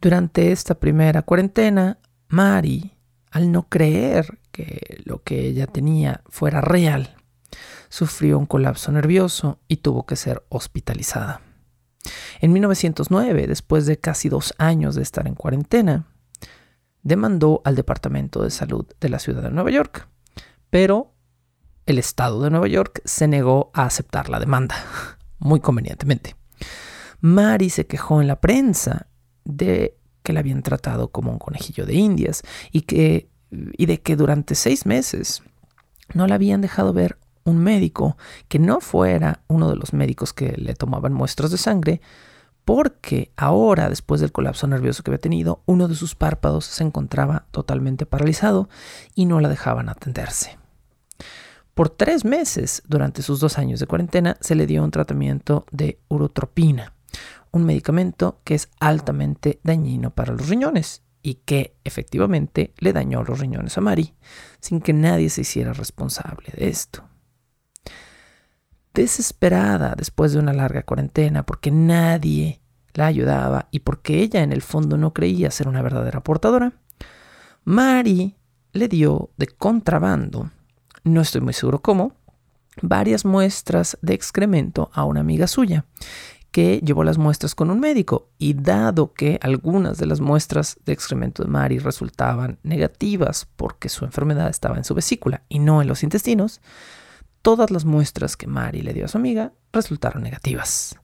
Durante esta primera cuarentena, Mary, al no creer que lo que ella tenía fuera real, sufrió un colapso nervioso y tuvo que ser hospitalizada. En 1909, después de casi dos años de estar en cuarentena, demandó al Departamento de Salud de la ciudad de Nueva York, pero el Estado de Nueva York se negó a aceptar la demanda, muy convenientemente. Mary se quejó en la prensa de que la habían tratado como un conejillo de indias y, que, y de que durante seis meses no la habían dejado ver un médico que no fuera uno de los médicos que le tomaban muestras de sangre, porque ahora, después del colapso nervioso que había tenido, uno de sus párpados se encontraba totalmente paralizado y no la dejaban atenderse. Por tres meses, durante sus dos años de cuarentena, se le dio un tratamiento de urotropina, un medicamento que es altamente dañino para los riñones y que efectivamente le dañó los riñones a Mari, sin que nadie se hiciera responsable de esto desesperada después de una larga cuarentena porque nadie la ayudaba y porque ella en el fondo no creía ser una verdadera portadora, Mari le dio de contrabando, no estoy muy seguro cómo, varias muestras de excremento a una amiga suya, que llevó las muestras con un médico y dado que algunas de las muestras de excremento de Mari resultaban negativas porque su enfermedad estaba en su vesícula y no en los intestinos, todas las muestras que Mari le dio a su amiga resultaron negativas.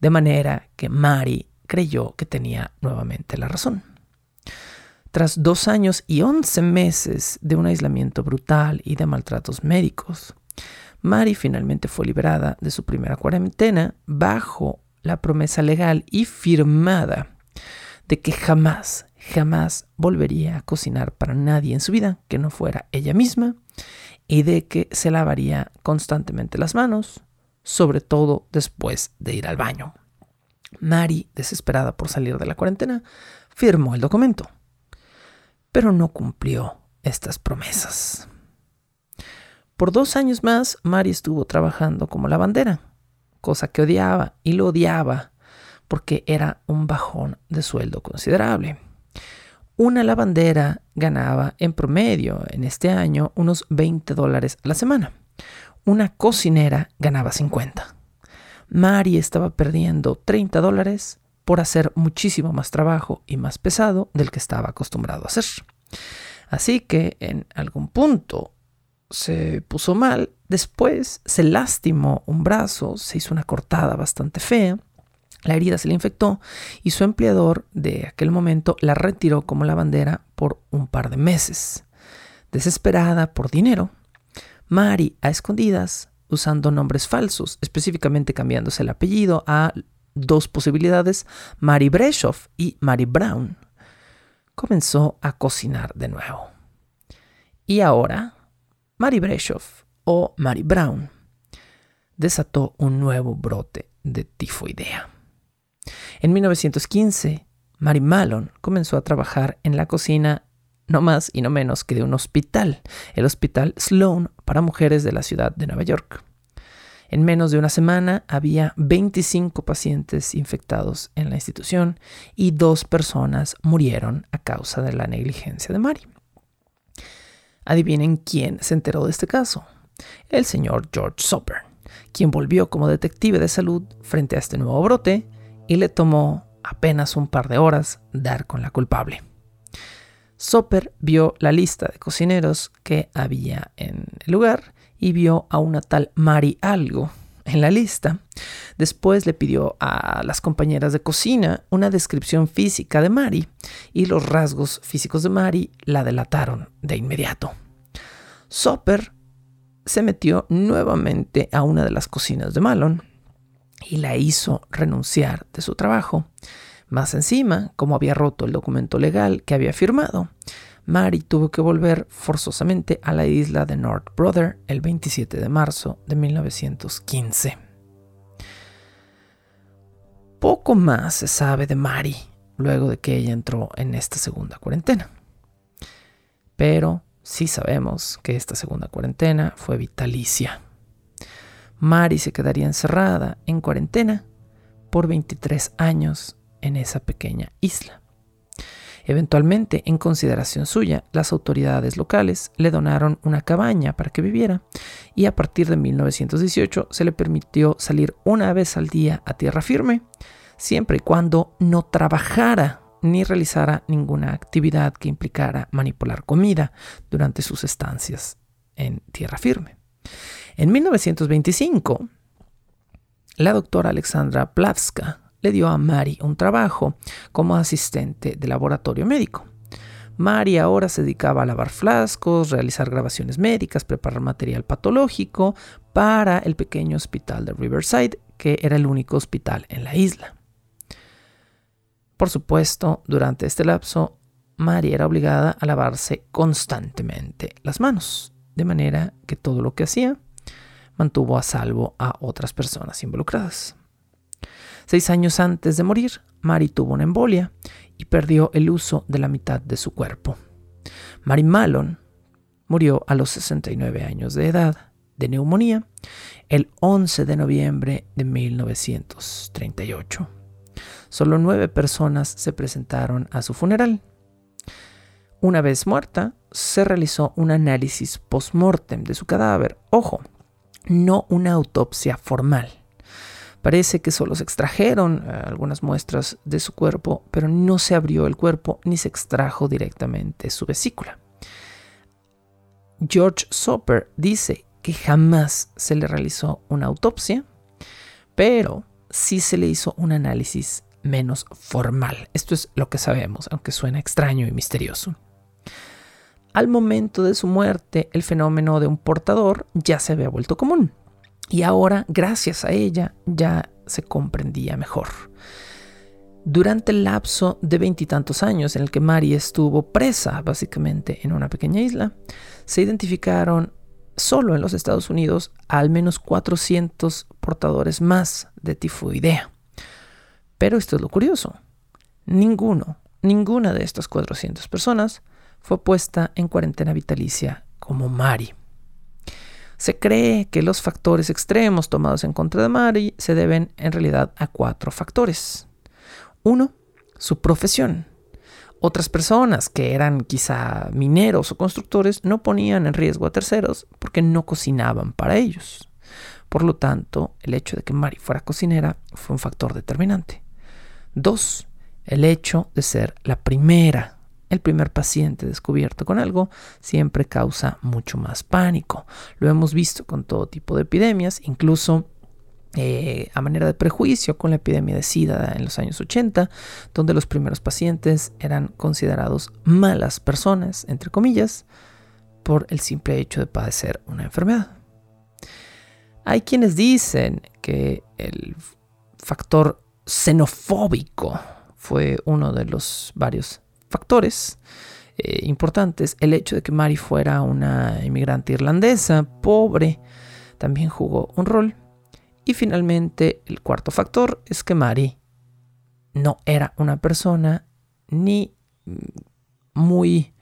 De manera que Mari creyó que tenía nuevamente la razón. Tras dos años y once meses de un aislamiento brutal y de maltratos médicos, Mary finalmente fue liberada de su primera cuarentena bajo la promesa legal y firmada de que jamás, jamás volvería a cocinar para nadie en su vida que no fuera ella misma y de que se lavaría constantemente las manos, sobre todo después de ir al baño. Mary, desesperada por salir de la cuarentena, firmó el documento, pero no cumplió estas promesas. Por dos años más, Mary estuvo trabajando como lavandera, cosa que odiaba y lo odiaba porque era un bajón de sueldo considerable. Una lavandera ganaba en promedio en este año unos 20 dólares a la semana. Una cocinera ganaba 50. Mari estaba perdiendo 30 dólares por hacer muchísimo más trabajo y más pesado del que estaba acostumbrado a hacer. Así que en algún punto se puso mal, después se lastimó un brazo, se hizo una cortada bastante fea, la herida se le infectó y su empleador de aquel momento la retiró como lavandera por un par de meses. Desesperada por dinero, Mari a escondidas usando nombres falsos, específicamente cambiándose el apellido a dos posibilidades, Mary Breshoff y Mary Brown. Comenzó a cocinar de nuevo. Y ahora, Mary Breshoff o Mary Brown desató un nuevo brote de tifoidea. En 1915, Mary Malone comenzó a trabajar en la cocina no más y no menos que de un hospital, el Hospital Sloan para mujeres de la ciudad de Nueva York. En menos de una semana había 25 pacientes infectados en la institución y dos personas murieron a causa de la negligencia de Mary. Adivinen quién se enteró de este caso. El señor George Soper, quien volvió como detective de salud frente a este nuevo brote y le tomó apenas un par de horas dar con la culpable. Soper vio la lista de cocineros que había en el lugar y vio a una tal Mari Algo en la lista. Después le pidió a las compañeras de cocina una descripción física de Mari y los rasgos físicos de Mari la delataron de inmediato. Soper se metió nuevamente a una de las cocinas de Malon y la hizo renunciar de su trabajo. Más encima, como había roto el documento legal que había firmado, Mary tuvo que volver forzosamente a la isla de North Brother el 27 de marzo de 1915. Poco más se sabe de Mary luego de que ella entró en esta segunda cuarentena. Pero sí sabemos que esta segunda cuarentena fue vitalicia. Mary se quedaría encerrada en cuarentena por 23 años en esa pequeña isla. Eventualmente, en consideración suya, las autoridades locales le donaron una cabaña para que viviera y a partir de 1918 se le permitió salir una vez al día a tierra firme, siempre y cuando no trabajara ni realizara ninguna actividad que implicara manipular comida durante sus estancias en tierra firme. En 1925, la doctora Alexandra Plavska le dio a Mari un trabajo como asistente de laboratorio médico. Mari ahora se dedicaba a lavar flascos, realizar grabaciones médicas, preparar material patológico para el pequeño hospital de Riverside, que era el único hospital en la isla. Por supuesto, durante este lapso, Mari era obligada a lavarse constantemente las manos, de manera que todo lo que hacía mantuvo a salvo a otras personas involucradas. Seis años antes de morir, Mary tuvo una embolia y perdió el uso de la mitad de su cuerpo. Mary Malone murió a los 69 años de edad de neumonía el 11 de noviembre de 1938. Solo nueve personas se presentaron a su funeral. Una vez muerta, se realizó un análisis post-mortem de su cadáver. Ojo, no una autopsia formal. Parece que solo se extrajeron eh, algunas muestras de su cuerpo, pero no se abrió el cuerpo ni se extrajo directamente su vesícula. George Soper dice que jamás se le realizó una autopsia, pero sí se le hizo un análisis menos formal. Esto es lo que sabemos, aunque suena extraño y misterioso. Al momento de su muerte, el fenómeno de un portador ya se había vuelto común. Y ahora, gracias a ella, ya se comprendía mejor. Durante el lapso de veintitantos años en el que Mari estuvo presa básicamente en una pequeña isla, se identificaron solo en los Estados Unidos al menos 400 portadores más de tifoidea. Pero esto es lo curioso. Ninguno, ninguna de estas 400 personas fue puesta en cuarentena vitalicia como Mari. Se cree que los factores extremos tomados en contra de Mari se deben en realidad a cuatro factores. Uno, su profesión. Otras personas que eran quizá mineros o constructores no ponían en riesgo a terceros porque no cocinaban para ellos. Por lo tanto, el hecho de que Mari fuera cocinera fue un factor determinante. Dos, el hecho de ser la primera el primer paciente descubierto con algo siempre causa mucho más pánico. Lo hemos visto con todo tipo de epidemias, incluso eh, a manera de prejuicio con la epidemia de SIDA en los años 80, donde los primeros pacientes eran considerados malas personas, entre comillas, por el simple hecho de padecer una enfermedad. Hay quienes dicen que el factor xenofóbico fue uno de los varios factores eh, importantes. El hecho de que Mary fuera una inmigrante irlandesa, pobre, también jugó un rol. Y finalmente, el cuarto factor es que Mary no era una persona ni mm, muy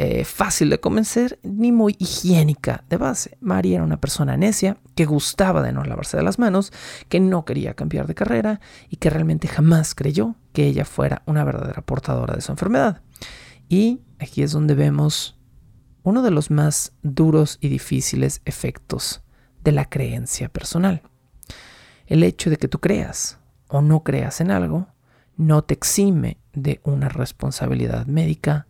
eh, fácil de convencer ni muy higiénica de base. Mari era una persona necia que gustaba de no lavarse de las manos, que no quería cambiar de carrera y que realmente jamás creyó que ella fuera una verdadera portadora de su enfermedad. Y aquí es donde vemos uno de los más duros y difíciles efectos de la creencia personal. El hecho de que tú creas o no creas en algo no te exime de una responsabilidad médica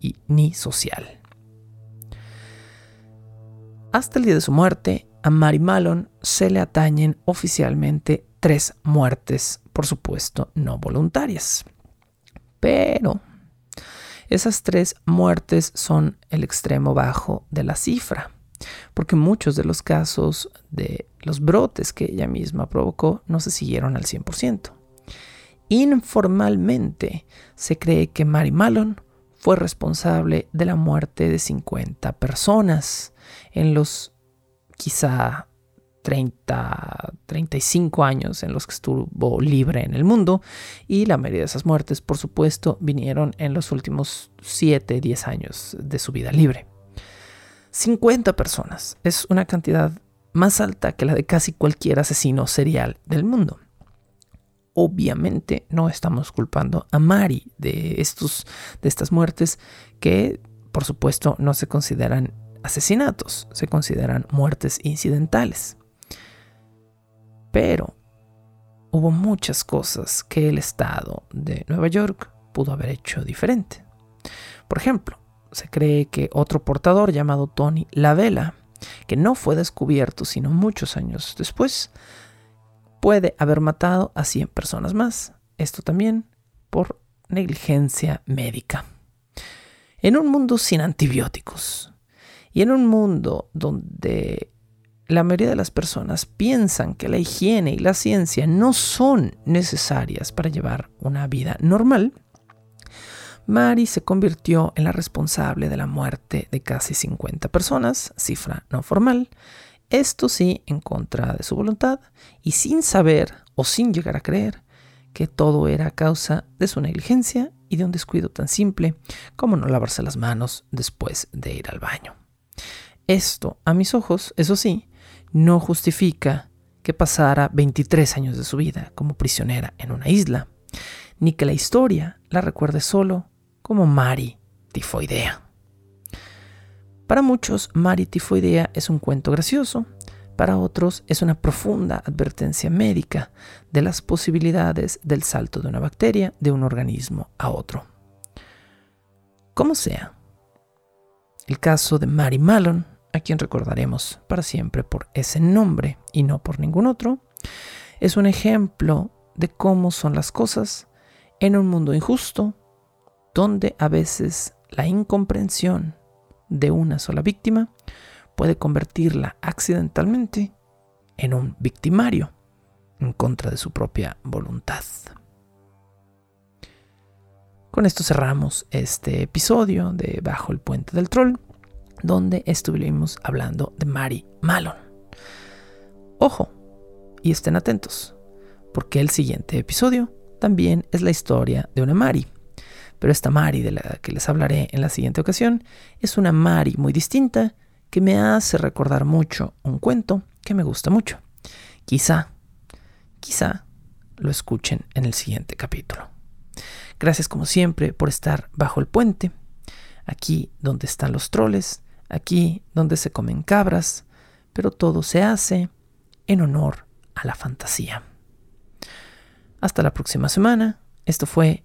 y ni social. Hasta el día de su muerte, a Mary Malone se le atañen oficialmente tres muertes, por supuesto, no voluntarias. Pero esas tres muertes son el extremo bajo de la cifra, porque muchos de los casos de los brotes que ella misma provocó no se siguieron al 100%. Informalmente se cree que Mary Malone fue responsable de la muerte de 50 personas en los quizá 30, 35 años en los que estuvo libre en el mundo y la mayoría de esas muertes, por supuesto, vinieron en los últimos 7, 10 años de su vida libre. 50 personas es una cantidad más alta que la de casi cualquier asesino serial del mundo obviamente no estamos culpando a Mari de, estos, de estas muertes que por supuesto no se consideran asesinatos, se consideran muertes incidentales. Pero hubo muchas cosas que el Estado de Nueva York pudo haber hecho diferente. Por ejemplo, se cree que otro portador llamado Tony Lavela, que no fue descubierto sino muchos años después, puede haber matado a 100 personas más. Esto también por negligencia médica. En un mundo sin antibióticos y en un mundo donde la mayoría de las personas piensan que la higiene y la ciencia no son necesarias para llevar una vida normal, Mari se convirtió en la responsable de la muerte de casi 50 personas, cifra no formal, esto sí, en contra de su voluntad y sin saber o sin llegar a creer que todo era a causa de su negligencia y de un descuido tan simple como no lavarse las manos después de ir al baño. Esto, a mis ojos, eso sí, no justifica que pasara 23 años de su vida como prisionera en una isla, ni que la historia la recuerde solo como Mari tifoidea. Para muchos, Mari tifoidea es un cuento gracioso, para otros es una profunda advertencia médica de las posibilidades del salto de una bacteria de un organismo a otro. Como sea, el caso de Mary Malone, a quien recordaremos para siempre por ese nombre y no por ningún otro, es un ejemplo de cómo son las cosas en un mundo injusto, donde a veces la incomprensión de una sola víctima puede convertirla accidentalmente en un victimario en contra de su propia voluntad. Con esto cerramos este episodio de Bajo el Puente del Troll, donde estuvimos hablando de Mary Malon. Ojo, y estén atentos, porque el siguiente episodio también es la historia de una Mari. Pero esta Mari de la que les hablaré en la siguiente ocasión es una Mari muy distinta que me hace recordar mucho un cuento que me gusta mucho. Quizá, quizá lo escuchen en el siguiente capítulo. Gracias como siempre por estar bajo el puente, aquí donde están los troles, aquí donde se comen cabras, pero todo se hace en honor a la fantasía. Hasta la próxima semana. Esto fue